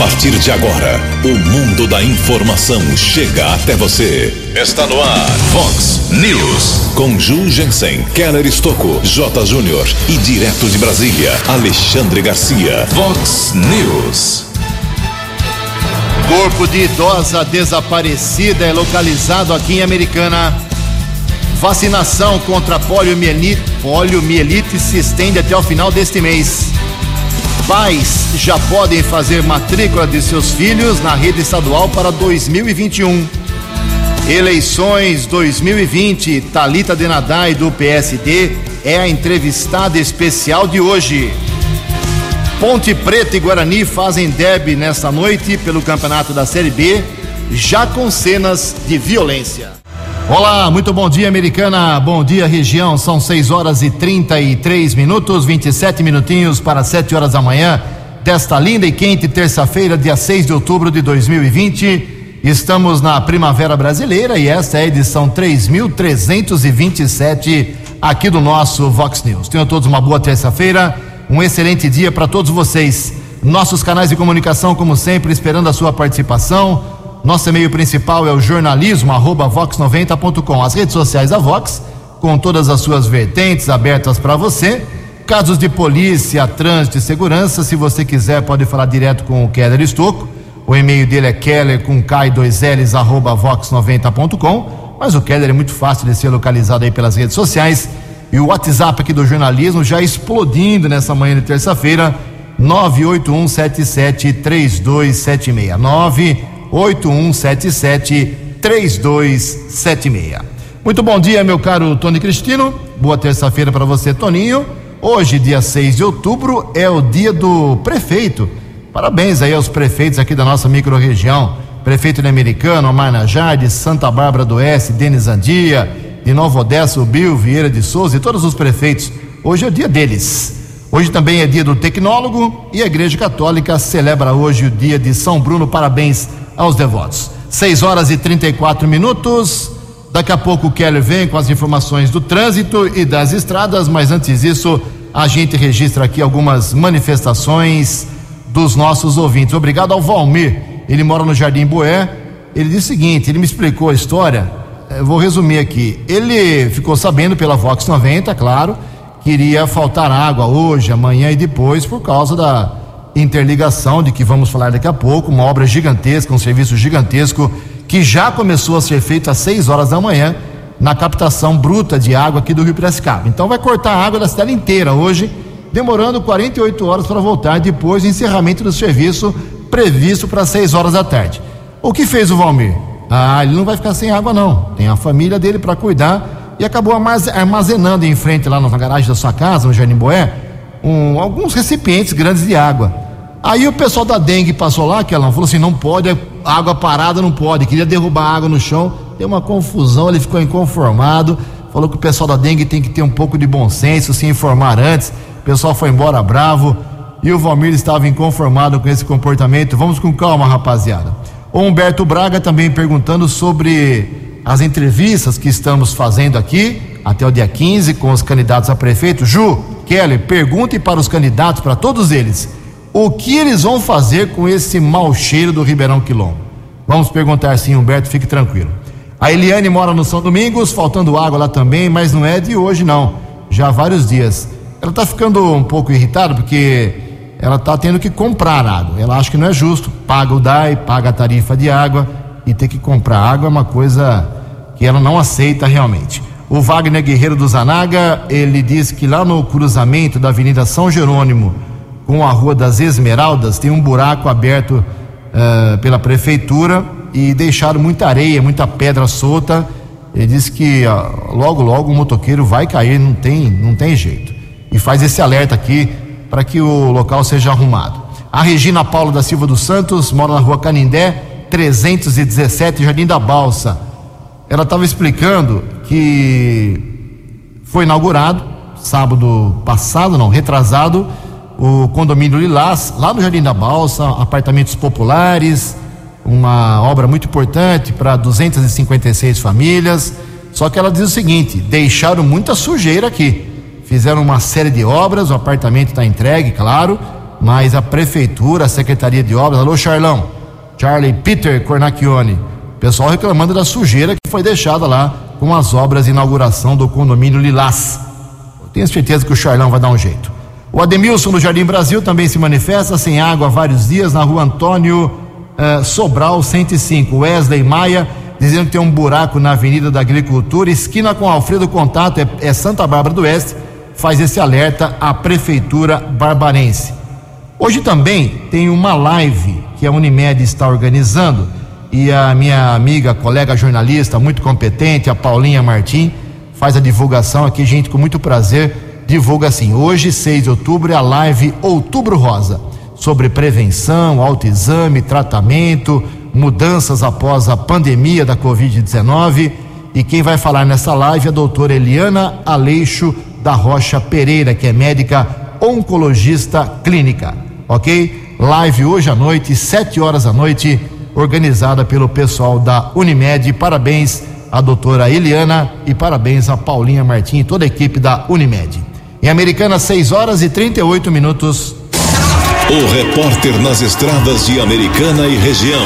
partir de agora, o mundo da informação chega até você. Está no ar, Fox News. Com Ju Jensen, Keller Estocco, J. Júnior e direto de Brasília, Alexandre Garcia. Fox News. Corpo de idosa desaparecida é localizado aqui em Americana. Vacinação contra poliomielite, poliomielite se estende até o final deste mês. Pais já podem fazer matrícula de seus filhos na rede estadual para 2021. Eleições 2020, Talita Denadai do PSD é a entrevistada especial de hoje. Ponte Preta e Guarani fazem derby nesta noite pelo campeonato da Série B, já com cenas de violência. Olá, muito bom dia, americana. Bom dia, região. São 6 horas e 33 minutos, 27 minutinhos para 7 horas da manhã desta linda e quente terça-feira, dia 6 de outubro de 2020. Estamos na Primavera Brasileira e esta é a edição 3327 aqui do nosso Vox News. Tenham todos uma boa terça-feira, um excelente dia para todos vocês. Nossos canais de comunicação, como sempre, esperando a sua participação nosso e-mail principal é o jornalismo vox90.com. As redes sociais da Vox, com todas as suas vertentes abertas para você. Casos de polícia, trânsito e segurança, se você quiser, pode falar direto com o Keller Estocco. O e-mail dele é keller com k2ls arroba vox90.com. Mas o Keller é muito fácil de ser localizado aí pelas redes sociais. E o WhatsApp aqui do jornalismo já explodindo nessa manhã de terça-feira, 981773276. 8177-3276. Muito bom dia, meu caro Tony Cristino. Boa terça-feira para você, Toninho. Hoje, dia 6 de outubro, é o dia do prefeito. Parabéns aí aos prefeitos aqui da nossa microrregião. Prefeito de Americano, Amarnajá, de Santa Bárbara do Oeste, Denis Andia, de Nova Odessa, Bill Vieira de Souza e todos os prefeitos. Hoje é o dia deles. Hoje também é dia do tecnólogo e a Igreja Católica celebra hoje o dia de São Bruno. Parabéns aos devotos. 6 horas e 34 minutos. Daqui a pouco o Keller vem com as informações do trânsito e das estradas, mas antes disso, a gente registra aqui algumas manifestações dos nossos ouvintes. Obrigado ao Valmir, ele mora no Jardim Boé. Ele disse o seguinte: ele me explicou a história, eu vou resumir aqui. Ele ficou sabendo pela Vox 90, claro, que iria faltar água hoje, amanhã e depois por causa da interligação de que vamos falar daqui a pouco, uma obra gigantesca, um serviço gigantesco que já começou a ser feito às 6 horas da manhã na captação bruta de água aqui do Rio Piracicaba. Então vai cortar a água da cidade inteira hoje, demorando 48 horas para voltar depois do encerramento do serviço previsto para 6 horas da tarde. O que fez o Valmir? Ah, ele não vai ficar sem água não. Tem a família dele para cuidar e acabou armazenando em frente lá na garagem da sua casa, no Jardim Boé, um, alguns recipientes grandes de água. Aí o pessoal da dengue passou lá, que ela falou assim: não pode, água parada não pode. Queria derrubar água no chão, deu uma confusão, ele ficou inconformado. Falou que o pessoal da dengue tem que ter um pouco de bom senso, se informar antes. O pessoal foi embora bravo e o Valmir estava inconformado com esse comportamento. Vamos com calma, rapaziada. O Humberto Braga também perguntando sobre as entrevistas que estamos fazendo aqui até o dia 15 com os candidatos a prefeito. Ju, Kelly, pergunte para os candidatos, para todos eles, o que eles vão fazer com esse mau cheiro do Ribeirão Quilombo. Vamos perguntar sim, Humberto, fique tranquilo. A Eliane mora no São Domingos, faltando água lá também, mas não é de hoje não, já há vários dias. Ela está ficando um pouco irritada porque ela está tendo que comprar água. Ela acha que não é justo, paga o DAI, paga a tarifa de água e ter que comprar água é uma coisa que ela não aceita realmente. O Wagner Guerreiro do Zanaga, ele diz que lá no cruzamento da Avenida São Jerônimo com a Rua das Esmeraldas tem um buraco aberto uh, pela prefeitura e deixaram muita areia, muita pedra solta. Ele diz que uh, logo, logo o motoqueiro vai cair, não tem, não tem jeito. E faz esse alerta aqui para que o local seja arrumado. A Regina Paulo da Silva dos Santos mora na Rua Canindé, 317, Jardim da Balsa ela estava explicando que foi inaugurado sábado passado, não, retrasado, o condomínio Lilás, lá no Jardim da Balsa, apartamentos populares, uma obra muito importante para 256 famílias. Só que ela diz o seguinte: deixaram muita sujeira aqui. Fizeram uma série de obras, o apartamento está entregue, claro, mas a prefeitura, a secretaria de obras, alô Charlão, Charlie Peter Cornacchione, pessoal reclamando da sujeira que foi deixada lá com as obras de inauguração do condomínio Lilás. Eu tenho certeza que o Charlão vai dar um jeito. O Ademilson do Jardim Brasil também se manifesta sem água há vários dias na rua Antônio uh, Sobral 105. Wesley Maia dizendo que tem um buraco na Avenida da Agricultura, esquina com Alfredo Contato, é, é Santa Bárbara do Oeste, faz esse alerta à Prefeitura Barbarense. Hoje também tem uma live que a Unimed está organizando e a minha amiga, colega jornalista, muito competente, a Paulinha Martim, faz a divulgação aqui, gente, com muito prazer, divulga assim. Hoje, 6 de outubro, é a live Outubro Rosa, sobre prevenção, autoexame, tratamento, mudanças após a pandemia da Covid-19. E quem vai falar nessa live é a doutora Eliana Aleixo da Rocha Pereira, que é médica oncologista clínica. Ok? Live hoje à noite, sete horas da noite organizada pelo pessoal da Unimed. Parabéns à doutora Eliana e parabéns a Paulinha Martins e toda a equipe da Unimed. Em Americana, 6 horas e 38 minutos. O repórter nas estradas de Americana e região,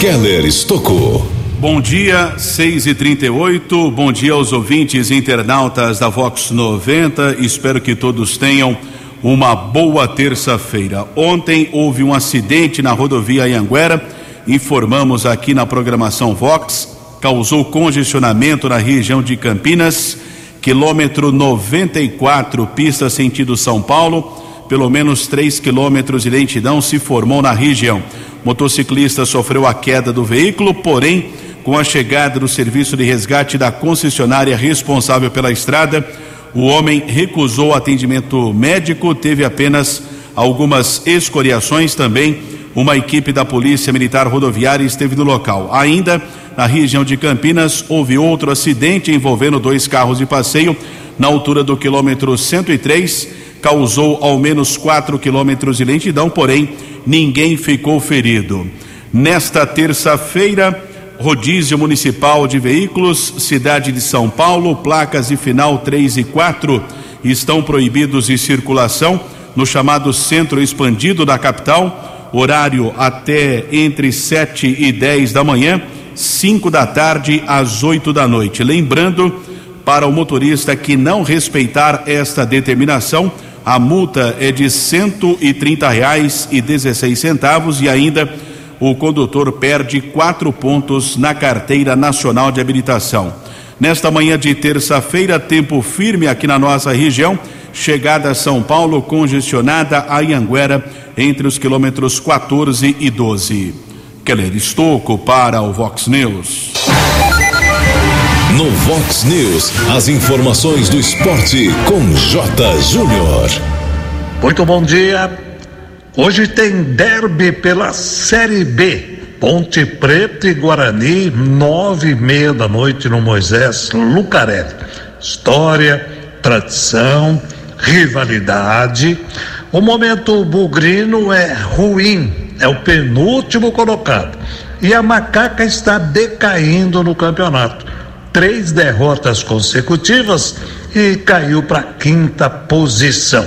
Keller Estocou. Bom dia, 6 e 38 Bom dia aos ouvintes internautas da Vox 90. Espero que todos tenham uma boa terça-feira. Ontem houve um acidente na rodovia Anhanguera informamos aqui na programação Vox, causou congestionamento na região de Campinas, quilômetro 94, pista sentido São Paulo, pelo menos 3 quilômetros de lentidão se formou na região. Motociclista sofreu a queda do veículo, porém, com a chegada do serviço de resgate da concessionária responsável pela estrada, o homem recusou atendimento médico, teve apenas algumas escoriações também uma equipe da Polícia Militar Rodoviária esteve no local. Ainda na região de Campinas, houve outro acidente envolvendo dois carros de passeio na altura do quilômetro 103, causou ao menos 4 quilômetros de lentidão, porém ninguém ficou ferido. Nesta terça-feira, rodízio municipal de veículos, cidade de São Paulo, placas de final 3 e 4 estão proibidos de circulação no chamado centro expandido da capital horário até entre 7 e 10 da manhã, 5 da tarde às 8 da noite. Lembrando, para o motorista que não respeitar esta determinação, a multa é de trinta reais e dezesseis centavos e ainda o condutor perde quatro pontos na carteira nacional de habilitação. Nesta manhã de terça-feira, tempo firme aqui na nossa região chegada a São Paulo congestionada a Ianguera entre os quilômetros 14 e 12. Keller Estocco para o Vox News. No Vox News, as informações do esporte com J. Júnior. Muito bom dia. Hoje tem derby pela Série B. Ponte Preta e Guarani, nove e meia da noite no Moisés Lucarelli. História, tradição, rivalidade. O momento bugrino é ruim, é o penúltimo colocado. E a macaca está decaindo no campeonato. Três derrotas consecutivas e caiu para a quinta posição.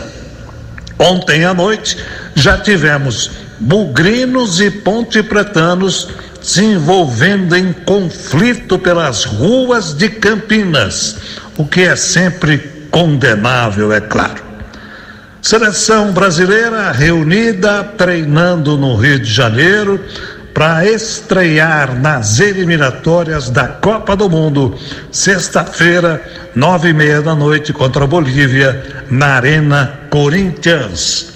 Ontem à noite já tivemos bugrinos e pontepretanos se envolvendo em conflito pelas ruas de Campinas, o que é sempre condenável, é claro. Seleção brasileira reunida, treinando no Rio de Janeiro para estrear nas eliminatórias da Copa do Mundo, sexta-feira, nove e meia da noite contra a Bolívia, na Arena Corinthians.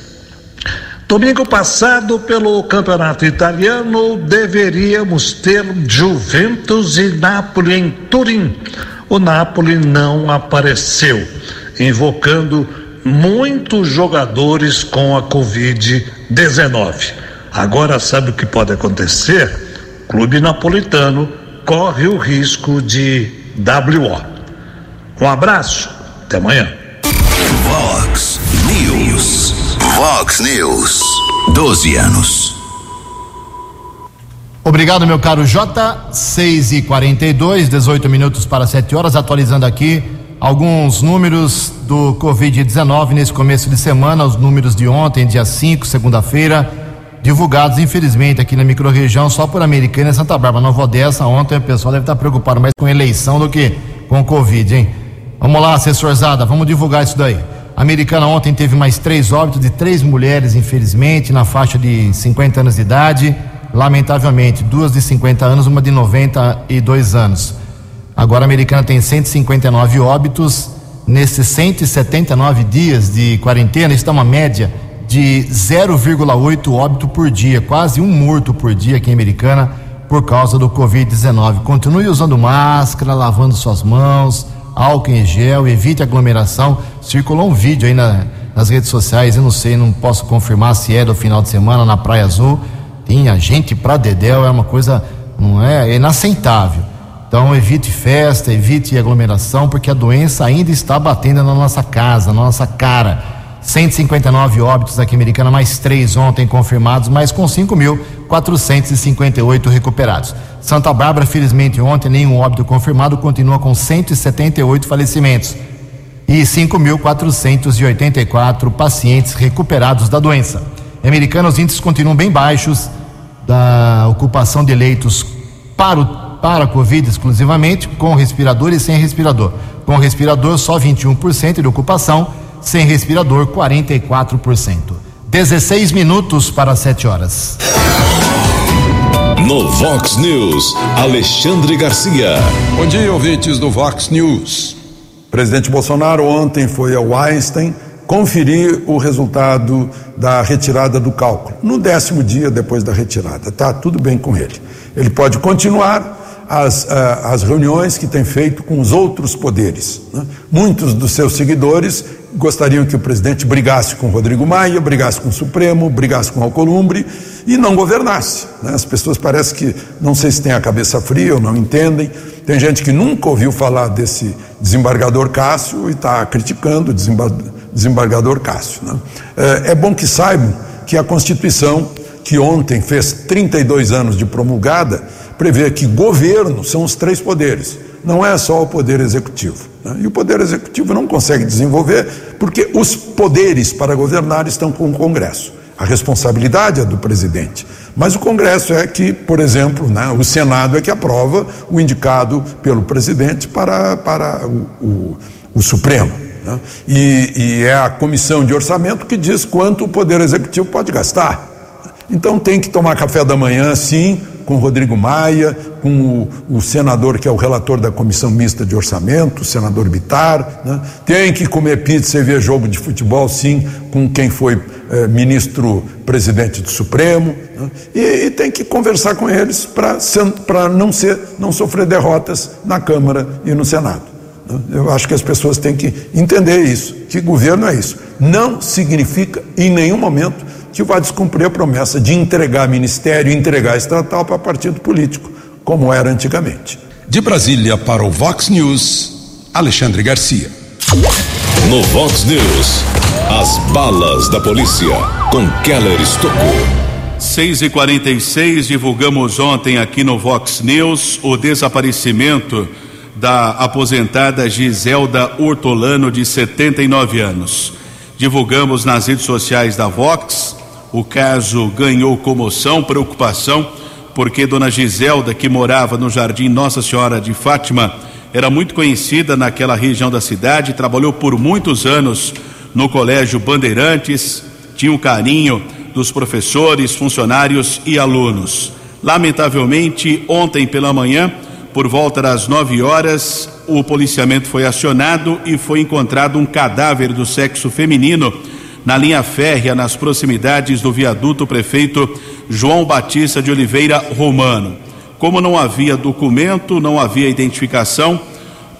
Domingo passado, pelo Campeonato Italiano, deveríamos ter Juventus e Napoli em Turim o Napoli não apareceu, invocando muitos jogadores com a Covid-19. Agora sabe o que pode acontecer? O clube napolitano corre o risco de WO. Um abraço, até amanhã. Vox News. Vox News. 12 anos. Obrigado, meu caro J. 6 e 42 18 minutos para 7 horas. Atualizando aqui Alguns números do Covid-19 nesse começo de semana, os números de ontem, dia 5, segunda-feira, divulgados, infelizmente, aqui na microrregião, só por Americana e Santa Bárbara. Nova Odessa, ontem o pessoal deve estar preocupado mais com eleição do que com Covid, hein? Vamos lá, assessor Zada, vamos divulgar isso daí. Americana ontem teve mais três óbitos de três mulheres, infelizmente, na faixa de 50 anos de idade. Lamentavelmente, duas de 50 anos, uma de 92 anos. Agora a americana tem 159 óbitos. Nesses 179 dias de quarentena, está uma média de 0,8 óbito por dia, quase um morto por dia aqui em Americana por causa do Covid-19. Continue usando máscara, lavando suas mãos, álcool em gel, evite aglomeração. Circulou um vídeo aí na, nas redes sociais, eu não sei, não posso confirmar se é do final de semana na Praia Azul. Tinha gente pra Dedéu, é uma coisa, não é, é inaceitável. Então evite festa, evite aglomeração, porque a doença ainda está batendo na nossa casa, na nossa cara. 159 óbitos aqui Americana, mais três ontem confirmados, mas com 5.458 recuperados. Santa Bárbara, felizmente ontem, nenhum óbito confirmado, continua com 178 falecimentos e 5.484 pacientes recuperados da doença. Em Americana, os índices continuam bem baixos da ocupação de leitos para o para a Covid exclusivamente, com respirador e sem respirador. Com respirador, só 21% de ocupação, sem respirador, 44%. 16 minutos para 7 horas. No Vox News, Alexandre Garcia. Bom dia, ouvintes do Vox News. O presidente Bolsonaro ontem foi ao Einstein conferir o resultado da retirada do cálculo. No décimo dia depois da retirada, tá tudo bem com ele. Ele pode continuar as, uh, as reuniões que tem feito com os outros poderes. Né? Muitos dos seus seguidores gostariam que o presidente brigasse com Rodrigo Maia, brigasse com o Supremo, brigasse com o Alcolumbre e não governasse. Né? As pessoas parecem que não sei se têm a cabeça fria ou não entendem. Tem gente que nunca ouviu falar desse desembargador Cássio e está criticando o desembar desembargador Cássio. Né? É, é bom que saibam que a Constituição, que ontem fez 32 anos de promulgada, prevê que governo são os três poderes, não é só o poder executivo. Né? E o poder executivo não consegue desenvolver porque os poderes para governar estão com o Congresso. A responsabilidade é do presidente. Mas o Congresso é que, por exemplo, né, o Senado é que aprova o indicado pelo presidente para, para o, o, o Supremo. Né? E, e é a comissão de orçamento que diz quanto o Poder Executivo pode gastar. Então tem que tomar café da manhã, sim, com Rodrigo Maia, com o, o, senador que é o relator da comissão mista de orçamento, o senador Bitar. Né? Tem que comer pizza e ver jogo de futebol, sim, com quem foi eh, ministro presidente do Supremo. Né? E, e, tem que conversar com eles para não, ser, não sofrer derrotas na Câmara e no Senado. Né? Eu acho que as pessoas têm que entender isso, que governo é isso. Não significa, em nenhum momento, que vai descumprir a promessa de entregar ministério, entregar estatal para partido político, como era antigamente. De Brasília para o Vox News, Alexandre Garcia. No Vox News, as balas da polícia com Keller Estocou. 6 e 46 divulgamos ontem aqui no Vox News o desaparecimento da aposentada Giselda Hortolano, de 79 anos. Divulgamos nas redes sociais da Vox o caso ganhou comoção, preocupação, porque Dona Giselda, que morava no Jardim Nossa Senhora de Fátima, era muito conhecida naquela região da cidade, trabalhou por muitos anos no Colégio Bandeirantes, tinha o carinho dos professores, funcionários e alunos. Lamentavelmente, ontem pela manhã, por volta das nove horas, o policiamento foi acionado e foi encontrado um cadáver do sexo feminino na linha férrea, nas proximidades do viaduto prefeito João Batista de Oliveira Romano. Como não havia documento, não havia identificação,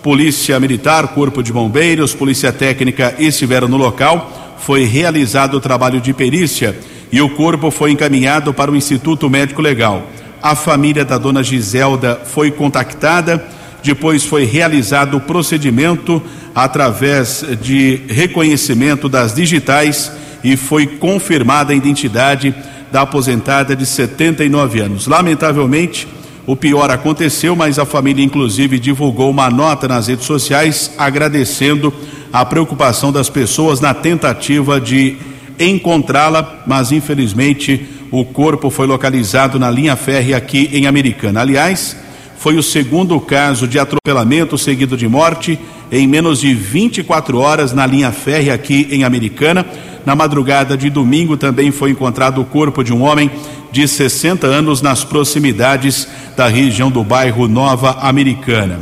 Polícia Militar, Corpo de Bombeiros, Polícia Técnica estiveram no local. Foi realizado o trabalho de perícia e o corpo foi encaminhado para o Instituto Médico Legal. A família da dona Giselda foi contactada depois foi realizado o procedimento através de reconhecimento das digitais e foi confirmada a identidade da aposentada de 79 anos. Lamentavelmente, O pior aconteceu, mas a família, inclusive, divulgou uma nota nas redes sociais agradecendo a preocupação das pessoas na tentativa de encontrá-la, mas infelizmente o corpo foi localizado na linha férrea aqui em Americana. Aliás, foi o segundo caso de atropelamento seguido de morte em menos de 24 horas na linha férrea aqui em Americana. Na madrugada de domingo também foi encontrado o corpo de um homem de 60 anos nas proximidades da região do bairro Nova Americana.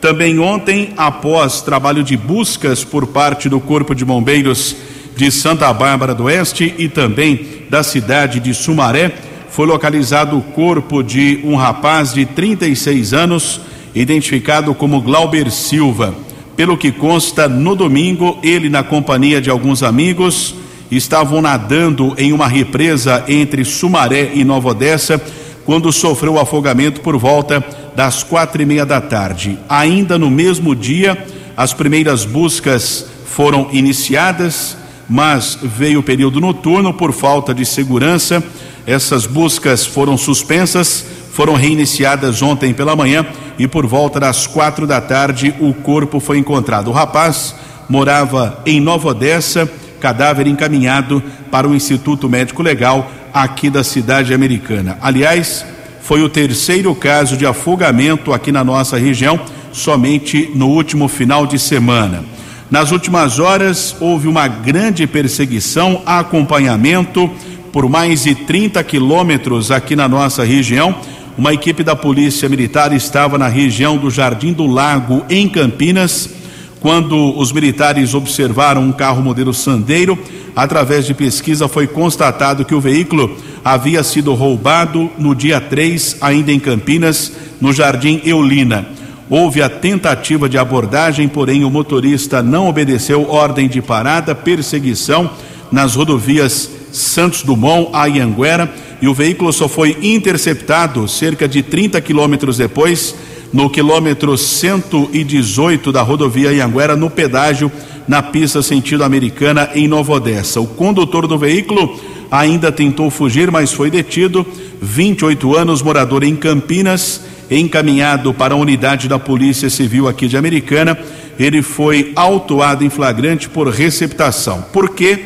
Também ontem, após trabalho de buscas por parte do Corpo de Bombeiros de Santa Bárbara do Oeste e também da cidade de Sumaré, foi localizado o corpo de um rapaz de 36 anos, identificado como Glauber Silva. Pelo que consta, no domingo, ele, na companhia de alguns amigos, estavam nadando em uma represa entre Sumaré e Nova Odessa quando sofreu afogamento por volta das quatro e meia da tarde. Ainda no mesmo dia, as primeiras buscas foram iniciadas, mas veio o período noturno por falta de segurança. Essas buscas foram suspensas, foram reiniciadas ontem pela manhã e por volta das quatro da tarde o corpo foi encontrado. O rapaz morava em Nova Odessa cadáver encaminhado para o Instituto Médico Legal aqui da cidade americana. Aliás, foi o terceiro caso de afogamento aqui na nossa região, somente no último final de semana. Nas últimas horas, houve uma grande perseguição, acompanhamento por mais de 30 quilômetros aqui na nossa região. Uma equipe da Polícia Militar estava na região do Jardim do Lago, em Campinas quando os militares observaram um carro modelo Sandeiro, através de pesquisa foi constatado que o veículo havia sido roubado no dia 3, ainda em Campinas, no Jardim Eulina. Houve a tentativa de abordagem, porém o motorista não obedeceu ordem de parada, perseguição nas rodovias Santos Dumont a Ianguera e o veículo só foi interceptado cerca de 30 quilômetros depois no quilômetro 118 da rodovia Ianguera, no pedágio, na pista sentido americana, em Nova Odessa. O condutor do veículo ainda tentou fugir, mas foi detido. 28 anos, morador em Campinas, encaminhado para a unidade da Polícia Civil aqui de Americana. Ele foi autuado em flagrante por receptação. Porque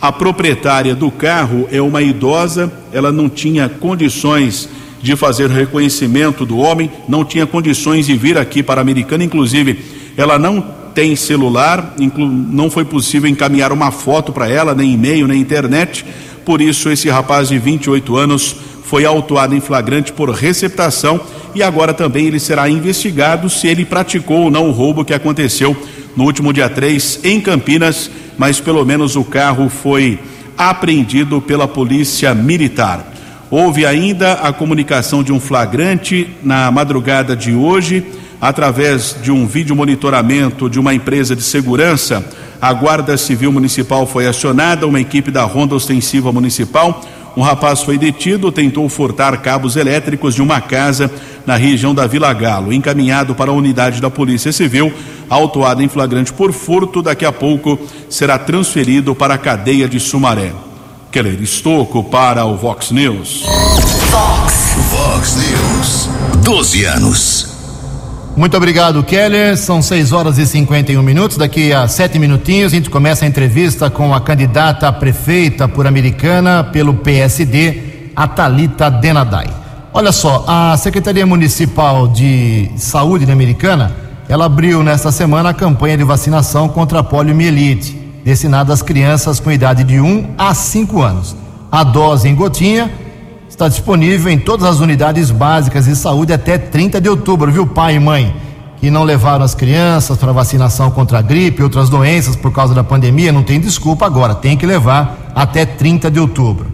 a proprietária do carro é uma idosa, ela não tinha condições de fazer reconhecimento do homem, não tinha condições de vir aqui para a Americana, inclusive ela não tem celular, não foi possível encaminhar uma foto para ela, nem e-mail, nem internet, por isso esse rapaz de 28 anos foi autuado em flagrante por receptação e agora também ele será investigado se ele praticou ou não o roubo que aconteceu no último dia 3 em Campinas, mas pelo menos o carro foi apreendido pela polícia militar. Houve ainda a comunicação de um flagrante na madrugada de hoje, através de um vídeo monitoramento de uma empresa de segurança. A Guarda Civil Municipal foi acionada, uma equipe da Ronda Ostensiva Municipal. Um rapaz foi detido, tentou furtar cabos elétricos de uma casa na região da Vila Galo, encaminhado para a unidade da Polícia Civil, autuado em flagrante por furto, daqui a pouco será transferido para a cadeia de Sumaré. Keller Estocco para o Vox News. Vox, Vox News. 12 anos. Muito obrigado, Keller. São 6 horas e 51 minutos. Daqui a sete minutinhos a gente começa a entrevista com a candidata a prefeita por Americana pelo PSD, a Thalita Denadai. Olha só, a Secretaria Municipal de Saúde da Americana, ela abriu nesta semana a campanha de vacinação contra a poliomielite destinado às crianças com idade de 1 a 5 anos. A dose em gotinha está disponível em todas as unidades básicas de saúde até 30 de outubro, viu, pai e mãe? Que não levaram as crianças para vacinação contra a gripe e outras doenças por causa da pandemia, não tem desculpa agora, tem que levar até 30 de outubro.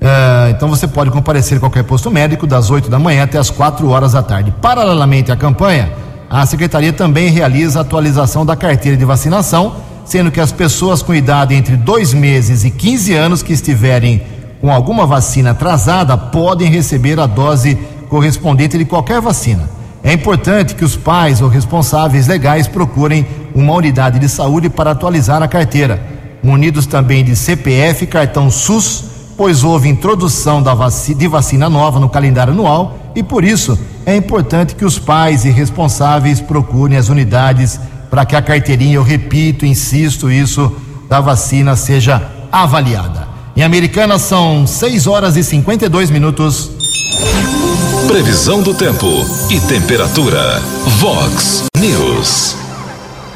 É, então você pode comparecer em qualquer posto médico das 8 da manhã até as 4 horas da tarde. Paralelamente à campanha, a Secretaria também realiza a atualização da carteira de vacinação sendo que as pessoas com idade entre dois meses e 15 anos que estiverem com alguma vacina atrasada podem receber a dose correspondente de qualquer vacina. É importante que os pais ou responsáveis legais procurem uma unidade de saúde para atualizar a carteira, munidos também de CPF cartão SUS, pois houve introdução de vacina nova no calendário anual E por isso é importante que os pais e responsáveis procurem as unidades para que a carteirinha, eu repito, insisto, isso da vacina seja avaliada. Em Americana são 6 horas e 52 minutos. Previsão do tempo e temperatura. Vox News.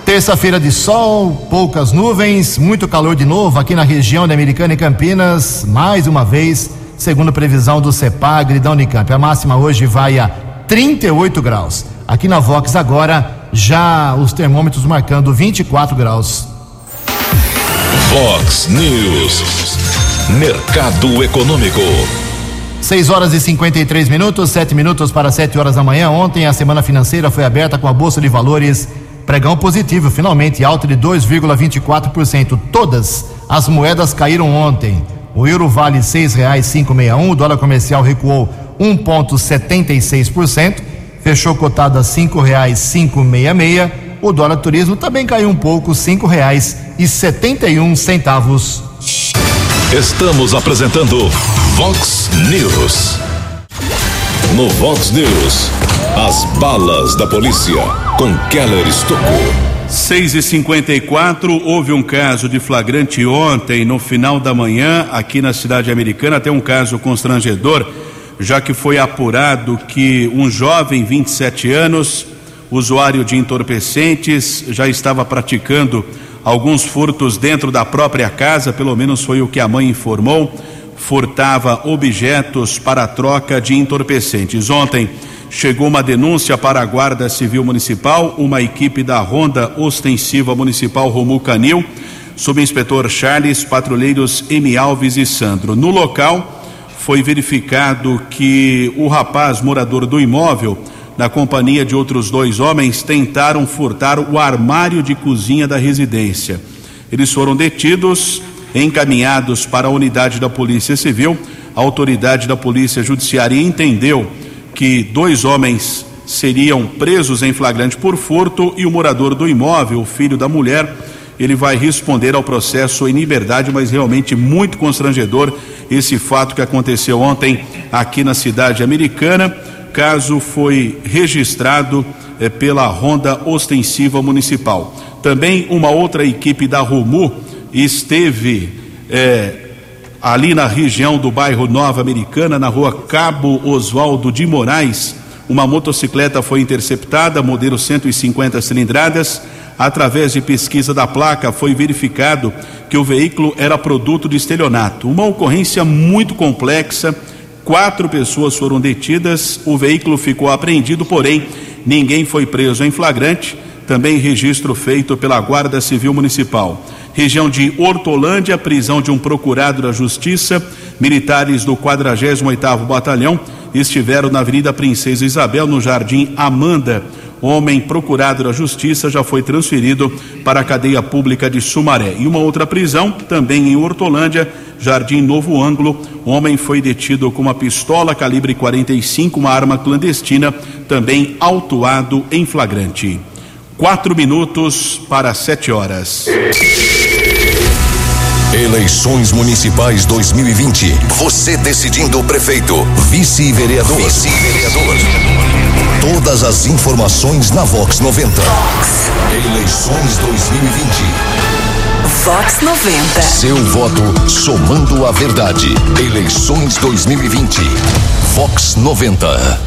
Terça-feira de sol, poucas nuvens, muito calor de novo aqui na região de Americana e Campinas, mais uma vez, segundo previsão do CEPAGRE da Unicamp. A máxima hoje vai a 38 graus. Aqui na Vox agora, já os termômetros marcando 24 graus. Vox News. Mercado Econômico. 6 horas e 53 minutos, 7 minutos para 7 horas da manhã. Ontem a semana financeira foi aberta com a Bolsa de Valores pregão positivo, finalmente alta de 2,24%. Todas as moedas caíram ontem. O euro vale seis reais cinco um, o dólar comercial recuou 1,76%, fechou cotado a cinco reais cinco meia meia. O dólar turismo também caiu um pouco, cinco reais e setenta e um centavos. Estamos apresentando Vox News. No Vox News, as balas da polícia com Keller Estocou. 6 e 54 houve um caso de flagrante ontem, no final da manhã, aqui na cidade americana, até um caso constrangedor, já que foi apurado que um jovem, 27 anos, usuário de entorpecentes, já estava praticando alguns furtos dentro da própria casa, pelo menos foi o que a mãe informou, furtava objetos para troca de entorpecentes. Ontem, chegou uma denúncia para a Guarda Civil Municipal, uma equipe da Ronda Ostensiva Municipal Romu Canil, subinspetor Charles, patrulheiros M. Alves e Sandro. No local, foi verificado que o rapaz morador do imóvel, na companhia de outros dois homens, tentaram furtar o armário de cozinha da residência. Eles foram detidos, encaminhados para a unidade da Polícia Civil. A autoridade da Polícia Judiciária entendeu que dois homens seriam presos em flagrante por furto e o morador do imóvel, o filho da mulher, ele vai responder ao processo em liberdade, mas realmente muito constrangedor esse fato que aconteceu ontem aqui na cidade americana. Caso foi registrado eh, pela Ronda Ostensiva Municipal. Também uma outra equipe da Romu esteve eh, ali na região do bairro Nova Americana, na rua Cabo Oswaldo de Moraes, uma motocicleta foi interceptada, modelo 150 cilindradas. Através de pesquisa da placa, foi verificado que o veículo era produto de estelionato. Uma ocorrência muito complexa. Quatro pessoas foram detidas, o veículo ficou apreendido, porém, ninguém foi preso em flagrante. Também registro feito pela Guarda Civil Municipal região de Hortolândia, prisão de um procurado da Justiça. Militares do 48º Batalhão estiveram na Avenida Princesa Isabel, no Jardim Amanda. Homem procurado da Justiça já foi transferido para a cadeia pública de Sumaré. E uma outra prisão, também em Hortolândia, Jardim Novo Ângulo. Homem foi detido com uma pistola calibre 45, uma arma clandestina, também autuado em flagrante. Quatro minutos para sete horas. Eleições Municipais 2020. Você decidindo o prefeito, vice-vereador. Vice-vereador. Todas as informações na Vox 90. Vox. Eleições 2020. Vox 90. Seu voto somando a verdade. Eleições 2020. Vox 90.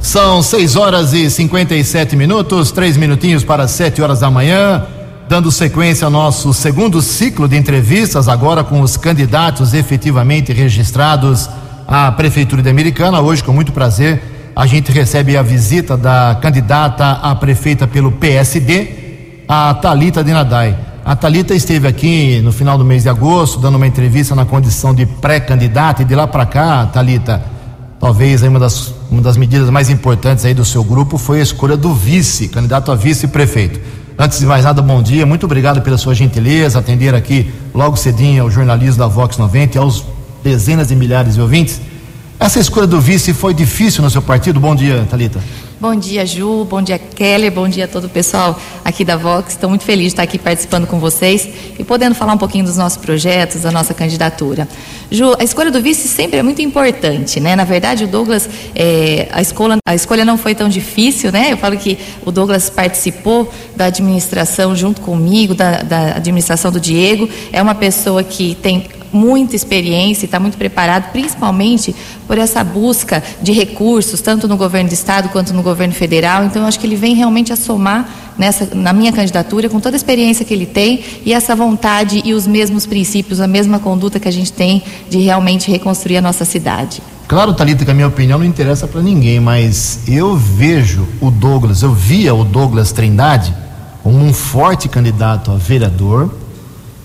São 6 horas e 57 minutos, três minutinhos para 7 horas da manhã dando sequência ao nosso segundo ciclo de entrevistas, agora com os candidatos efetivamente registrados à Prefeitura de Americana. Hoje, com muito prazer, a gente recebe a visita da candidata a prefeita pelo PSD, a Talita Dinadai. A Talita esteve aqui no final do mês de agosto, dando uma entrevista na condição de pré-candidata, e de lá para cá, Talita, talvez uma das, uma das medidas mais importantes aí do seu grupo foi a escolha do vice, candidato a vice-prefeito. Antes de mais nada, bom dia. Muito obrigado pela sua gentileza, atender aqui logo cedinho ao jornalismo da Vox 90 e aos dezenas de milhares de ouvintes. Essa escolha do vice foi difícil no seu partido? Bom dia, Talita. Bom dia, Ju. Bom dia, Keller. Bom dia a todo o pessoal aqui da Vox. Estou muito feliz de estar aqui participando com vocês e podendo falar um pouquinho dos nossos projetos, da nossa candidatura. Ju, a escolha do vice sempre é muito importante, né? Na verdade, o Douglas, é, a, escolha, a escolha não foi tão difícil, né? Eu falo que o Douglas participou da administração junto comigo, da, da administração do Diego. É uma pessoa que tem muita experiência e está muito preparado, principalmente por essa busca de recursos, tanto no governo do estado quanto no governo federal. Então, eu acho que ele vem realmente a somar nessa, na minha candidatura, com toda a experiência que ele tem e essa vontade e os mesmos princípios, a mesma conduta que a gente tem de realmente reconstruir a nossa cidade. Claro, Thalita, que a minha opinião não interessa para ninguém, mas eu vejo o Douglas, eu via o Douglas Trindade como um forte candidato a vereador,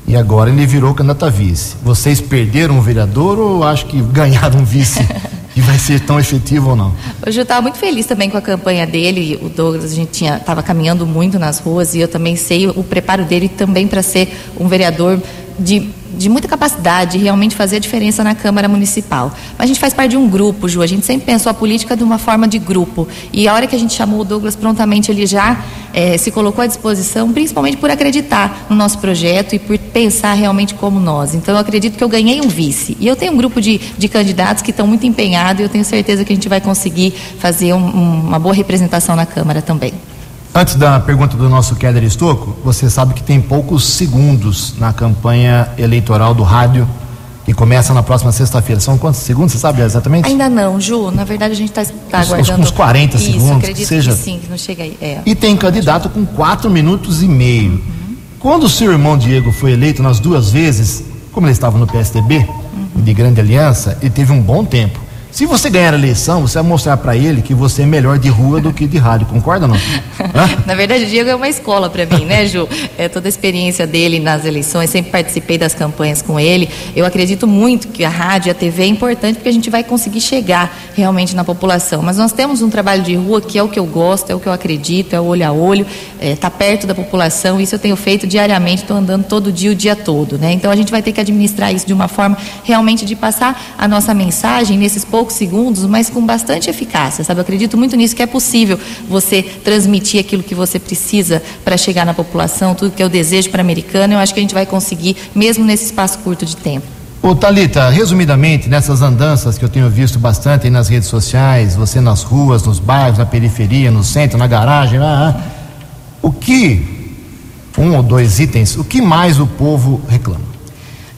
e agora ele virou candidato a vice. Vocês perderam um vereador ou acho que ganharam um vice e vai ser tão efetivo ou não? Hoje eu estava muito feliz também com a campanha dele. O Douglas, a gente estava caminhando muito nas ruas e eu também sei o preparo dele também para ser um vereador de de muita capacidade de realmente fazer a diferença na Câmara Municipal. Mas a gente faz parte de um grupo, Ju. A gente sempre pensou a política de uma forma de grupo. E a hora que a gente chamou o Douglas, prontamente ele já é, se colocou à disposição, principalmente por acreditar no nosso projeto e por pensar realmente como nós. Então eu acredito que eu ganhei um vice. E eu tenho um grupo de, de candidatos que estão muito empenhados e eu tenho certeza que a gente vai conseguir fazer um, um, uma boa representação na Câmara também. Antes da pergunta do nosso Keller Estocco, você sabe que tem poucos segundos na campanha eleitoral do rádio que começa na próxima sexta-feira. São quantos segundos, você sabe exatamente? Ainda não, Ju. Na verdade, a gente está tá aguardando. Uns, uns 40 Isso, segundos. acredito que, seja... que sim, que não chega aí. É. E tem candidato com 4 minutos e meio. Uhum. Quando o seu irmão Diego foi eleito nas duas vezes, como ele estava no PSDB, uhum. de grande aliança, ele teve um bom tempo. Se você ganhar a eleição, você vai mostrar para ele que você é melhor de rua do que de rádio, concorda não? Na verdade, o Diego é uma escola para mim, né, Ju? É toda a experiência dele nas eleições, sempre participei das campanhas com ele. Eu acredito muito que a rádio e a TV é importante porque a gente vai conseguir chegar realmente na população. Mas nós temos um trabalho de rua que é o que eu gosto, é o que eu acredito, é o olho a olho, é, tá perto da população. Isso eu tenho feito diariamente, estou andando todo dia, o dia todo, né? Então a gente vai ter que administrar isso de uma forma realmente de passar a nossa mensagem nesses poucos poucos segundos, mas com bastante eficácia, sabe? Eu acredito muito nisso, que é possível você transmitir aquilo que você precisa para chegar na população, tudo que eu desejo para a americana, eu acho que a gente vai conseguir, mesmo nesse espaço curto de tempo. Ô Talita, resumidamente, nessas andanças que eu tenho visto bastante aí nas redes sociais, você nas ruas, nos bairros, na periferia, no centro, na garagem, lá, o que, um ou dois itens, o que mais o povo reclama?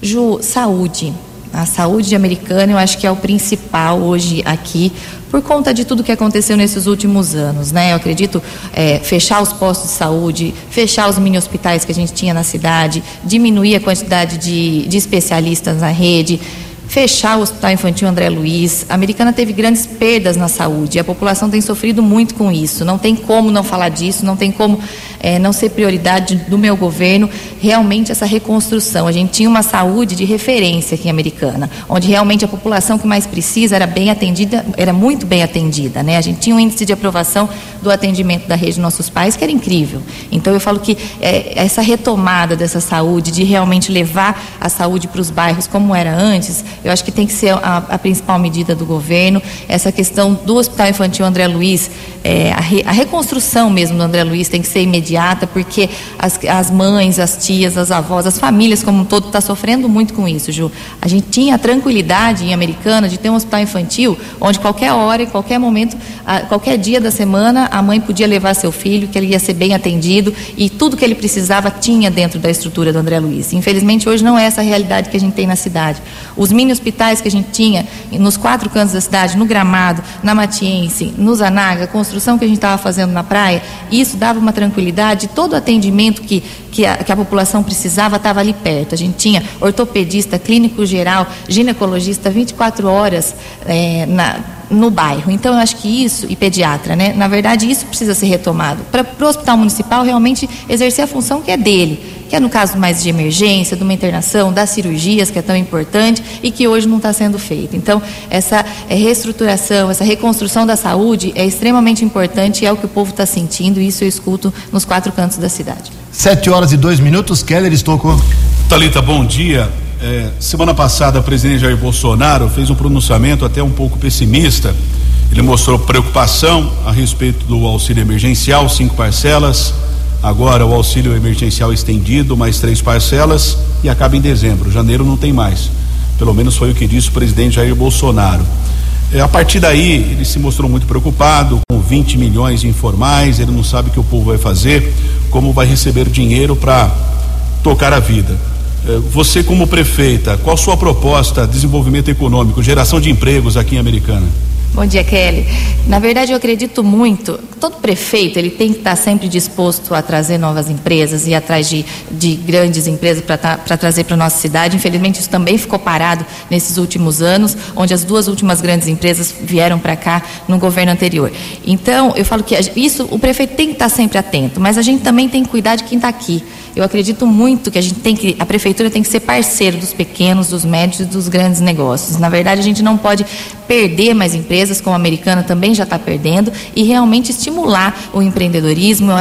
Ju, saúde. A saúde americana eu acho que é o principal hoje aqui, por conta de tudo que aconteceu nesses últimos anos, né? Eu acredito é, fechar os postos de saúde, fechar os mini hospitais que a gente tinha na cidade, diminuir a quantidade de, de especialistas na rede, fechar o Hospital Infantil André Luiz. A Americana teve grandes perdas na saúde. A população tem sofrido muito com isso. Não tem como não falar disso, não tem como é, não ser prioridade do meu governo realmente essa reconstrução. A gente tinha uma saúde de referência aqui em Americana, onde realmente a população que mais precisa era bem atendida, era muito bem atendida, né? A gente tinha um índice de aprovação do atendimento da rede Nossos Pais que era incrível. Então eu falo que é, essa retomada dessa saúde, de realmente levar a saúde para os bairros como era antes, eu acho que tem que ser a, a principal medida do governo. Essa questão do Hospital Infantil André Luiz, é, a, re, a reconstrução mesmo do André Luiz tem que ser imediata porque as, as mães, as tias, as avós, as famílias como um todo estão tá sofrendo muito com isso, Ju. A gente tinha a tranquilidade em Americana de ter um hospital infantil onde qualquer hora, em qualquer momento, a, qualquer dia da semana, a mãe podia levar seu filho, que ele ia ser bem atendido e tudo que ele precisava tinha dentro da estrutura do André Luiz. Infelizmente, hoje não é essa a realidade que a gente tem na cidade. Os mini hospitais que a gente tinha nos quatro cantos da cidade, no Gramado, na Matiense, no Zanaga, a construção que a gente estava fazendo na praia, isso dava uma tranquilidade todo o atendimento que, que, a, que a população precisava estava ali perto. A gente tinha ortopedista, clínico geral, ginecologista 24 horas é, na, no bairro. Então, eu acho que isso, e pediatra, né? Na verdade, isso precisa ser retomado. Para o hospital municipal realmente exercer a função que é dele, que é no caso mais de emergência, de uma internação, das cirurgias, que é tão importante e que hoje não está sendo feito. Então, essa é, reestruturação, essa reconstrução da saúde é extremamente importante e é o que o povo está sentindo, e isso eu escuto nos quatro cantos da cidade. Sete horas e dois minutos, Keller Estocou. Talita, bom dia. É, semana passada, o presidente Jair Bolsonaro fez um pronunciamento até um pouco pessimista. Ele mostrou preocupação a respeito do auxílio emergencial, cinco parcelas. Agora o auxílio emergencial estendido, mais três parcelas, e acaba em dezembro. Janeiro não tem mais. Pelo menos foi o que disse o presidente Jair Bolsonaro. É, a partir daí, ele se mostrou muito preocupado com 20 milhões informais. Ele não sabe o que o povo vai fazer, como vai receber dinheiro para tocar a vida. É, você, como prefeita, qual sua proposta de desenvolvimento econômico, geração de empregos aqui em Americana? Bom dia, Kelly. Na verdade, eu acredito muito. Todo prefeito ele tem que estar sempre disposto a trazer novas empresas e atrás de, de grandes empresas para trazer para nossa cidade. Infelizmente, isso também ficou parado nesses últimos anos, onde as duas últimas grandes empresas vieram para cá no governo anterior. Então, eu falo que isso o prefeito tem que estar sempre atento, mas a gente também tem que cuidar de quem está aqui. Eu acredito muito que a gente tem que, a prefeitura tem que ser parceiro dos pequenos, dos médios e dos grandes negócios. Na verdade, a gente não pode perder mais empresas, como a americana também já está perdendo, e realmente estimular o empreendedorismo.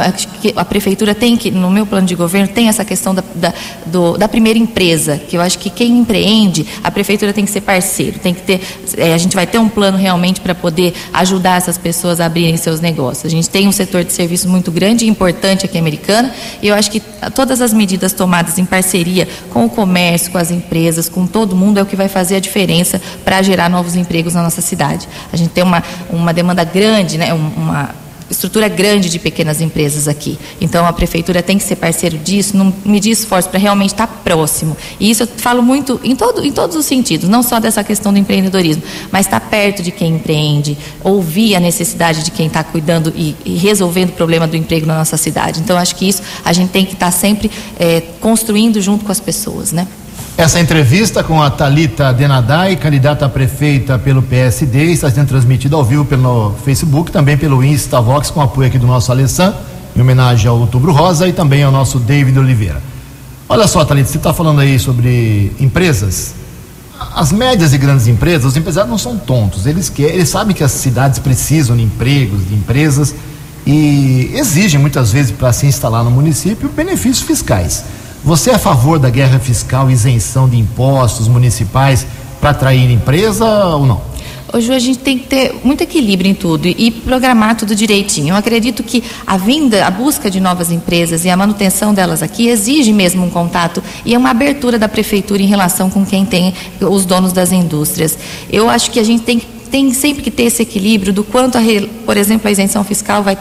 A prefeitura tem que, no meu plano de governo, tem essa questão da, da, do, da primeira empresa, que eu acho que quem empreende, a prefeitura tem que ser parceiro, tem que ter, é, a gente vai ter um plano realmente para poder ajudar essas pessoas a abrirem seus negócios. A gente tem um setor de serviço muito grande e importante aqui americana, e eu acho que toda todas as medidas tomadas em parceria com o comércio, com as empresas, com todo mundo, é o que vai fazer a diferença para gerar novos empregos na nossa cidade. A gente tem uma, uma demanda grande, né, uma estrutura grande de pequenas empresas aqui. Então a prefeitura tem que ser parceiro disso, não medir esforço para realmente estar tá próximo. E isso eu falo muito em, todo, em todos os sentidos, não só dessa questão do empreendedorismo, mas estar tá perto de quem empreende, ouvir a necessidade de quem está cuidando e, e, resolvendo o problema do emprego na nossa cidade. Então acho que isso a gente tem que estar tá sempre é, construindo junto com as pessoas, né? Essa entrevista com a Talita Denadai, candidata a prefeita pelo PSD, está sendo transmitida ao vivo pelo Facebook, também pelo Instavox, com apoio aqui do nosso Alessandro, em homenagem ao Outubro Rosa e também ao nosso David Oliveira. Olha só, Talita, você está falando aí sobre empresas. As médias e grandes empresas, os empresários não são tontos, eles querem, eles sabem que as cidades precisam de empregos, de empresas e exigem muitas vezes para se instalar no município benefícios fiscais. Você é a favor da guerra fiscal, isenção de impostos municipais para atrair empresa ou não? Hoje a gente tem que ter muito equilíbrio em tudo e programar tudo direitinho. Eu acredito que a vinda, a busca de novas empresas e a manutenção delas aqui exige mesmo um contato e é uma abertura da prefeitura em relação com quem tem os donos das indústrias. Eu acho que a gente tem que tem sempre que ter esse equilíbrio do quanto, a, por exemplo, a isenção fiscal vai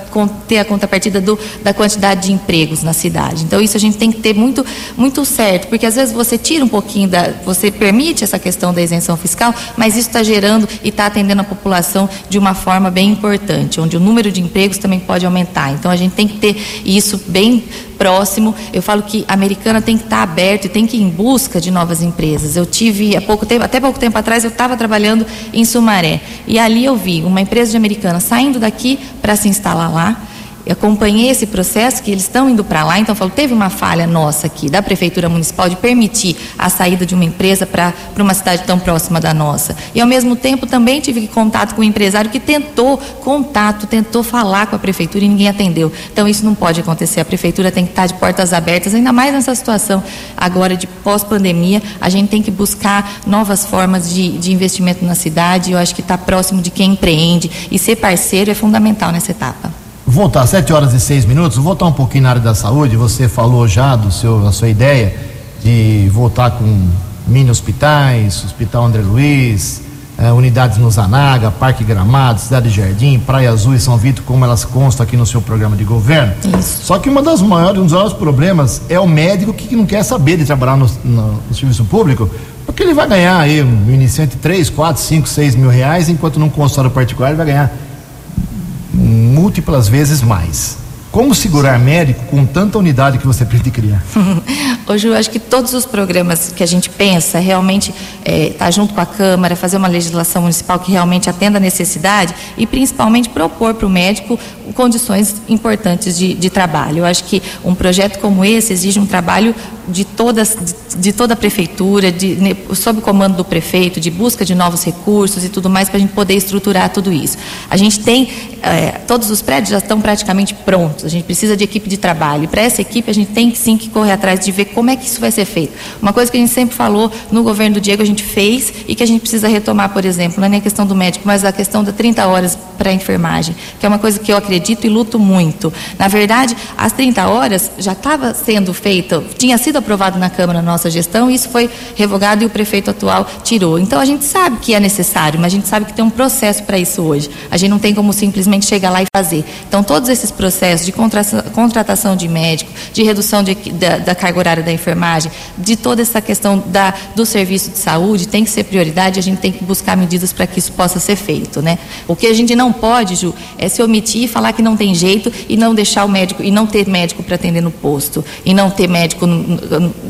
ter a contrapartida do, da quantidade de empregos na cidade. Então, isso a gente tem que ter muito, muito certo, porque às vezes você tira um pouquinho da. Você permite essa questão da isenção fiscal, mas isso está gerando e está atendendo a população de uma forma bem importante, onde o número de empregos também pode aumentar. Então, a gente tem que ter isso bem próximo. Eu falo que a americana tem que estar aberta e tem que ir em busca de novas empresas. Eu tive há pouco tempo, até pouco tempo atrás, eu estava trabalhando em Sumaré e ali eu vi uma empresa de americana saindo daqui para se instalar lá eu acompanhei esse processo que eles estão indo para lá, então falou, teve uma falha nossa aqui da prefeitura municipal de permitir a saída de uma empresa para uma cidade tão próxima da nossa. E ao mesmo tempo também tive contato com um empresário que tentou contato, tentou falar com a prefeitura e ninguém atendeu. Então isso não pode acontecer. A prefeitura tem que estar de portas abertas, ainda mais nessa situação agora de pós-pandemia. A gente tem que buscar novas formas de, de investimento na cidade. Eu acho que estar tá próximo de quem empreende e ser parceiro é fundamental nessa etapa voltar, 7 horas e 6 minutos, voltar um pouquinho na área da saúde. Você falou já do seu, da sua ideia de voltar com mini hospitais, Hospital André Luiz, eh, unidades no Zanaga, Parque Gramado, Cidade Jardim, Praia Azul e São Vito, como elas constam aqui no seu programa de governo. Isso. Só que uma das maiores, um dos maiores problemas é o médico que não quer saber de trabalhar no, no, no serviço público, porque ele vai ganhar aí um iniciante 3, 4, 5, 6 mil reais, enquanto num consultório particular ele vai ganhar múltiplas vezes mais. Como segurar médico com tanta unidade que você pretende criar? Hoje eu acho que todos os programas que a gente pensa realmente estar é, tá junto com a Câmara, fazer uma legislação municipal que realmente atenda a necessidade e principalmente propor para o médico condições importantes de, de trabalho. Eu acho que um projeto como esse exige um trabalho de, todas, de, de toda a prefeitura, de, ne, sob o comando do prefeito, de busca de novos recursos e tudo mais, para a gente poder estruturar tudo isso. A gente tem, é, todos os prédios já estão praticamente prontos, a gente precisa de equipe de trabalho. E para essa equipe, a gente tem sim que correr atrás de ver como é que isso vai ser feito. Uma coisa que a gente sempre falou no governo do Diego, a gente fez e que a gente precisa retomar, por exemplo, não é nem a questão do médico, mas a questão da 30 horas para a enfermagem, que é uma coisa que eu acredito e luto muito. Na verdade, as 30 horas já estava sendo feita, tinha sido aprovado na Câmara na nossa gestão, e isso foi revogado e o prefeito atual tirou. Então a gente sabe que é necessário, mas a gente sabe que tem um processo para isso hoje. A gente não tem como simplesmente chegar lá e fazer. Então todos esses processos de contratação de médico, de redução de, da, da, carga horária da enfermagem, de toda essa questão da, do serviço de saúde tem que ser prioridade, a gente tem que buscar medidas para que isso possa ser feito. Né? O que a gente não pode, Ju, é se omitir e falar que não tem jeito e não deixar o médico, e não ter médico para atender no posto, e não ter médico,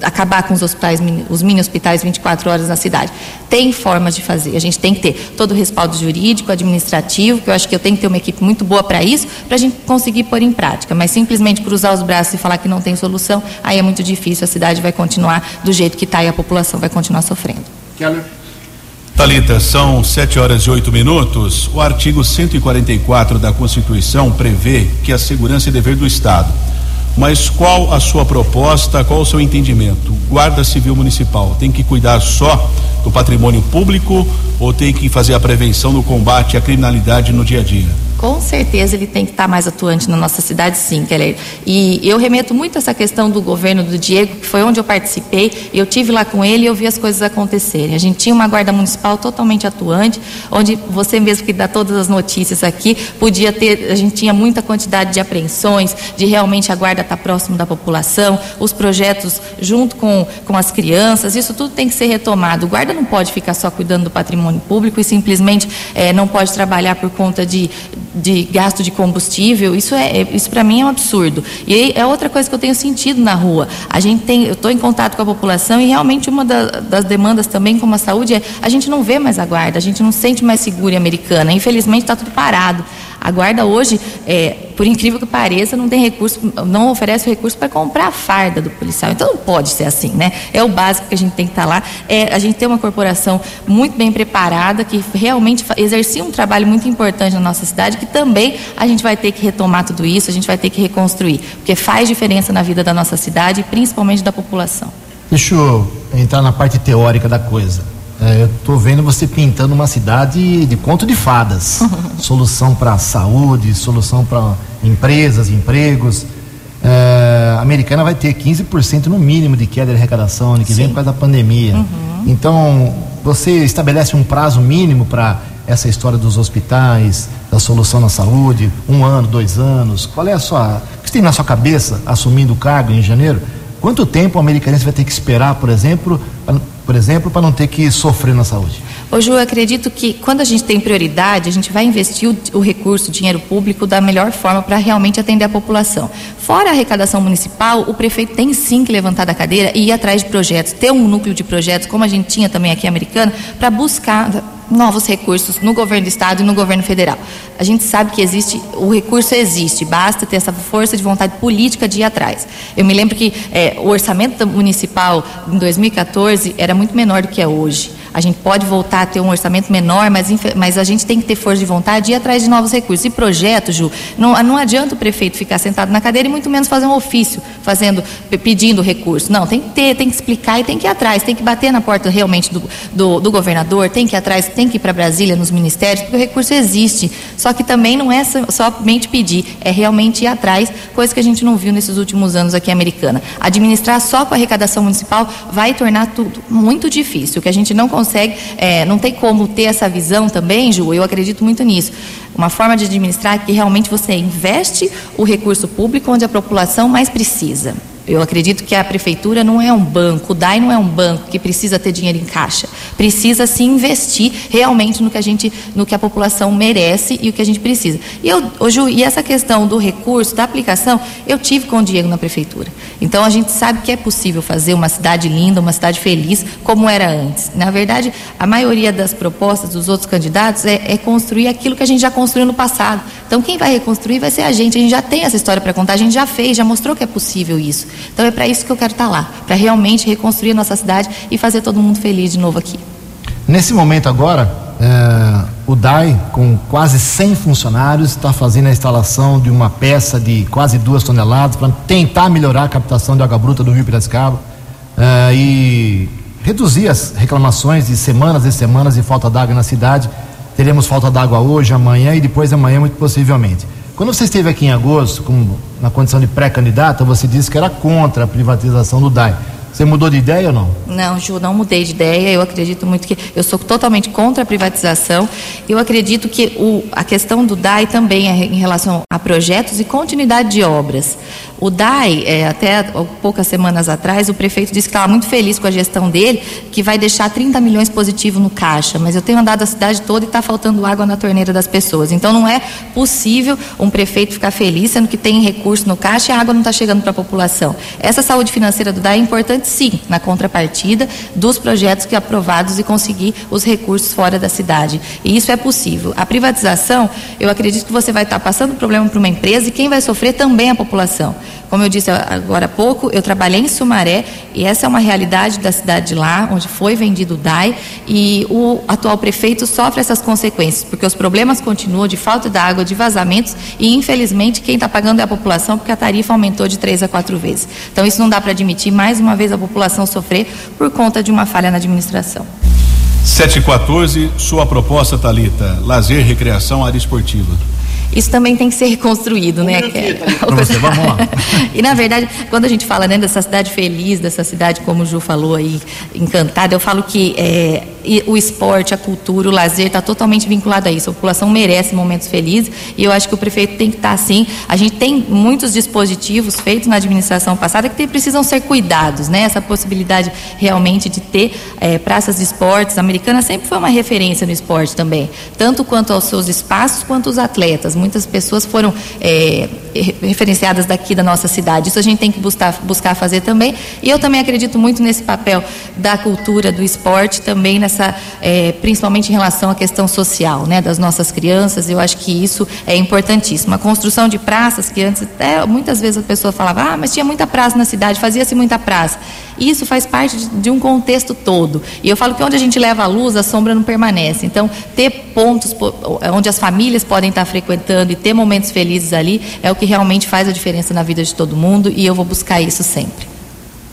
acabar com os hospitais, os mini hospitais 24 horas na cidade. Tem formas de fazer, a gente tem que ter todo o respaldo jurídico, administrativo, que eu acho que eu tenho que ter uma equipe muito boa para isso, para a gente conseguir pôr em prática, mas simplesmente cruzar os braços e falar que não tem solução, aí é muito difícil, a cidade vai continuar do jeito que está e a população vai continuar sofrendo. Keller. Talita, são sete horas e oito minutos. O artigo 144 da Constituição prevê que a segurança é dever do Estado. Mas qual a sua proposta, qual o seu entendimento? Guarda Civil Municipal tem que cuidar só do patrimônio público ou tem que fazer a prevenção no combate à criminalidade no dia a dia? Com certeza ele tem que estar mais atuante na nossa cidade, sim, Keller. E eu remeto muito a essa questão do governo do Diego, que foi onde eu participei. Eu tive lá com ele e eu vi as coisas acontecerem. A gente tinha uma guarda municipal totalmente atuante, onde você mesmo que dá todas as notícias aqui, podia ter, a gente tinha muita quantidade de apreensões, de realmente a guarda estar próximo da população, os projetos junto com, com as crianças, isso tudo tem que ser retomado. O guarda não pode ficar só cuidando do patrimônio público e simplesmente é, não pode trabalhar por conta de de gasto de combustível, isso é, é isso para mim é um absurdo. E é outra coisa que eu tenho sentido na rua. A gente tem, eu estou em contato com a população e realmente uma da, das demandas também como a saúde é a gente não vê mais a guarda, a gente não sente mais segura e americana. Infelizmente está tudo parado. A guarda hoje, é, por incrível que pareça, não tem recurso, não oferece recurso para comprar a farda do policial. Então não pode ser assim, né? É o básico que a gente tem que estar tá lá. É, a gente tem uma corporação muito bem preparada que realmente exercia um trabalho muito importante na nossa cidade, que também a gente vai ter que retomar tudo isso, a gente vai ter que reconstruir, porque faz diferença na vida da nossa cidade e principalmente da população. Deixa eu entrar na parte teórica da coisa. É, eu estou vendo você pintando uma cidade de conto de fadas. solução para saúde, solução para empresas, empregos. É, a americana vai ter 15% no mínimo de queda de arrecadação ano que Sim. vem por causa da pandemia. Uhum. Então, você estabelece um prazo mínimo para essa história dos hospitais, da solução na saúde, um ano, dois anos. Qual é a sua. O que você tem na sua cabeça assumindo o cargo em janeiro? Quanto tempo o americanense vai ter que esperar, por exemplo, por exemplo, para não ter que sofrer na saúde? Hoje eu acredito que quando a gente tem prioridade, a gente vai investir o, o recurso, o dinheiro público da melhor forma para realmente atender a população. Fora a arrecadação municipal, o prefeito tem sim que levantar da cadeira e ir atrás de projetos, ter um núcleo de projetos, como a gente tinha também aqui americano, para buscar novos recursos no governo do estado e no governo federal. A gente sabe que existe, o recurso existe, basta ter essa força de vontade política de ir atrás. Eu me lembro que é, o orçamento municipal em 2014 era muito menor do que é hoje. A gente pode voltar a ter um orçamento menor, mas, mas a gente tem que ter força de vontade e ir atrás de novos recursos. E projeto, Ju, não, não adianta o prefeito ficar sentado na cadeira e muito menos fazer um ofício, fazendo, pedindo recurso. Não, tem que ter, tem que explicar e tem que ir atrás, tem que bater na porta realmente do, do, do governador, tem que ir atrás, tem que ir para Brasília, nos ministérios, porque o recurso existe. Só que também não é somente pedir, é realmente ir atrás, coisa que a gente não viu nesses últimos anos aqui Americana. Administrar só com a arrecadação municipal vai tornar tudo muito difícil, que a gente não consegue consegue, é, não tem como ter essa visão também, Ju, eu acredito muito nisso. Uma forma de administrar que realmente você investe o recurso público onde a população mais precisa. Eu acredito que a prefeitura não é um banco, o DAI não é um banco que precisa ter dinheiro em caixa. Precisa se investir realmente no que a gente, no que a população merece e o que a gente precisa. E eu, Ju, e essa questão do recurso, da aplicação, eu tive com o Diego na prefeitura. Então a gente sabe que é possível fazer uma cidade linda, uma cidade feliz, como era antes. Na verdade, a maioria das propostas dos outros candidatos é, é construir aquilo que a gente já construiu no passado. Então quem vai reconstruir vai ser a gente. A gente já tem essa história para contar, a gente já fez, já mostrou que é possível isso. Então é para isso que eu quero estar tá lá, para realmente reconstruir a nossa cidade e fazer todo mundo feliz de novo aqui. Nesse momento agora, é, o DAI, com quase 100 funcionários, está fazendo a instalação de uma peça de quase duas toneladas para tentar melhorar a captação de água bruta do Rio Piracicaba é, e reduzir as reclamações de semanas e semanas de falta d'água na cidade. Teremos falta d'água hoje, amanhã e depois de amanhã, muito possivelmente. Quando você esteve aqui em agosto, com, na condição de pré-candidata, você disse que era contra a privatização do DAI. Você mudou de ideia ou não? Não, Ju, não mudei de ideia. Eu acredito muito que eu sou totalmente contra a privatização. Eu acredito que o, a questão do DAI também é em relação a projetos e continuidade de obras. O DAI, é, até poucas semanas atrás, o prefeito disse que estava muito feliz com a gestão dele, que vai deixar 30 milhões positivo no caixa. Mas eu tenho andado a cidade toda e está faltando água na torneira das pessoas. Então não é possível um prefeito ficar feliz, sendo que tem recurso no caixa e a água não está chegando para a população. Essa saúde financeira do DAI é importante sim, na contrapartida dos projetos que aprovados e conseguir os recursos fora da cidade. E isso é possível. A privatização, eu acredito que você vai estar passando problema para uma empresa e quem vai sofrer também é a população. Como eu disse agora há pouco, eu trabalhei em Sumaré e essa é uma realidade da cidade de lá, onde foi vendido o DAI e o atual prefeito sofre essas consequências, porque os problemas continuam de falta de água, de vazamentos e infelizmente quem está pagando é a população porque a tarifa aumentou de três a quatro vezes. Então isso não dá para admitir mais uma vez a população sofrer por conta de uma falha na administração. 714, sua proposta, Talita, lazer, recreação, área esportiva isso também tem que ser reconstruído, né? Você, vamos lá. e na verdade, quando a gente fala né, dessa cidade feliz, dessa cidade, como o Ju falou aí, encantada, eu falo que é, o esporte, a cultura, o lazer está totalmente vinculado a isso. A população merece momentos felizes e eu acho que o prefeito tem que estar tá assim. A gente tem muitos dispositivos feitos na administração passada que precisam ser cuidados, né? Essa possibilidade realmente de ter é, praças de esportes. A americana sempre foi uma referência no esporte também, tanto quanto aos seus espaços quanto os atletas. Muitas pessoas foram é, referenciadas daqui da nossa cidade. Isso a gente tem que buscar, buscar fazer também. E eu também acredito muito nesse papel da cultura, do esporte, também nessa, é, principalmente em relação à questão social, né, das nossas crianças. Eu acho que isso é importantíssimo. A construção de praças, que antes até muitas vezes a pessoa falava, ah, mas tinha muita praça na cidade, fazia-se muita praça. Isso faz parte de, de um contexto todo. E eu falo que onde a gente leva a luz, a sombra não permanece. Então, ter pontos onde as famílias podem estar frequentando e ter momentos felizes ali é o que realmente faz a diferença na vida de todo mundo e eu vou buscar isso sempre.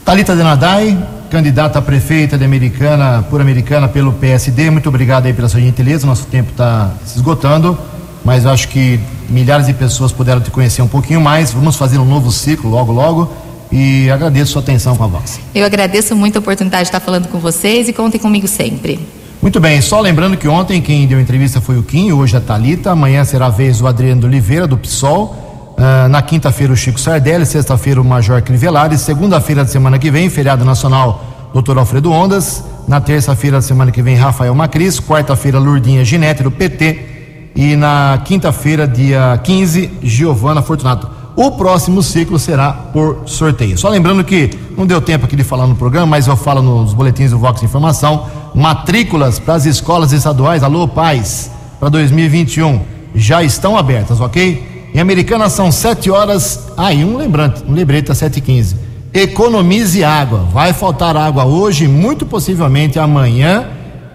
Talita Denadai, candidata a prefeita de Americana, por Americana pelo PSD. Muito obrigado aí pela sua gentileza. Nosso tempo está se esgotando, mas acho que milhares de pessoas puderam te conhecer um pouquinho mais. Vamos fazer um novo ciclo logo, logo. E agradeço sua atenção com a voz. Eu agradeço muito a oportunidade de estar falando com vocês e contem comigo sempre. Muito bem, só lembrando que ontem quem deu entrevista foi o Kim, hoje a Talita, amanhã será a vez do Adriano Oliveira, do PSOL. Uh, na quinta-feira o Chico Sardelli, sexta-feira o Major Crivellari, segunda-feira da semana que vem, feriado nacional, Dr. Alfredo Ondas, na terça-feira da semana que vem, Rafael Macris, quarta-feira, Lurdinha Ginete, do PT, e na quinta-feira, dia 15, Giovana Fortunato. O próximo ciclo será por sorteio. Só lembrando que não deu tempo aqui de falar no programa, mas eu falo nos boletins do Vox Informação. Matrículas para as escolas estaduais, alô pais, para 2021 já estão abertas, ok? Em Americana são 7 horas. Ah, e um lembrante, um lembrete às 7h15. Economize água. Vai faltar água hoje, muito possivelmente amanhã.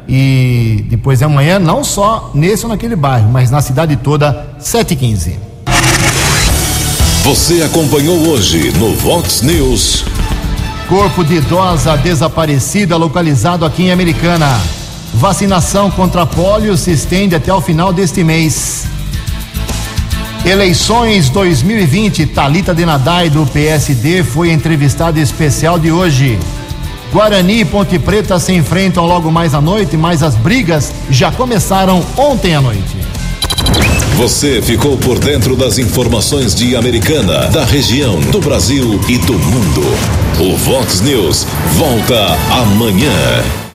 E depois de amanhã, não só nesse ou naquele bairro, mas na cidade toda, 7h15. Você acompanhou hoje no Vox News. Corpo de idosa desaparecida localizado aqui em Americana. Vacinação contra pólio se estende até o final deste mês. Eleições 2020, Talita Denadai do PSD foi entrevistada especial de hoje. Guarani e Ponte Preta se enfrentam logo mais à noite, mas as brigas já começaram ontem à noite. Você ficou por dentro das informações de Americana, da região, do Brasil e do mundo. O Vox News volta amanhã.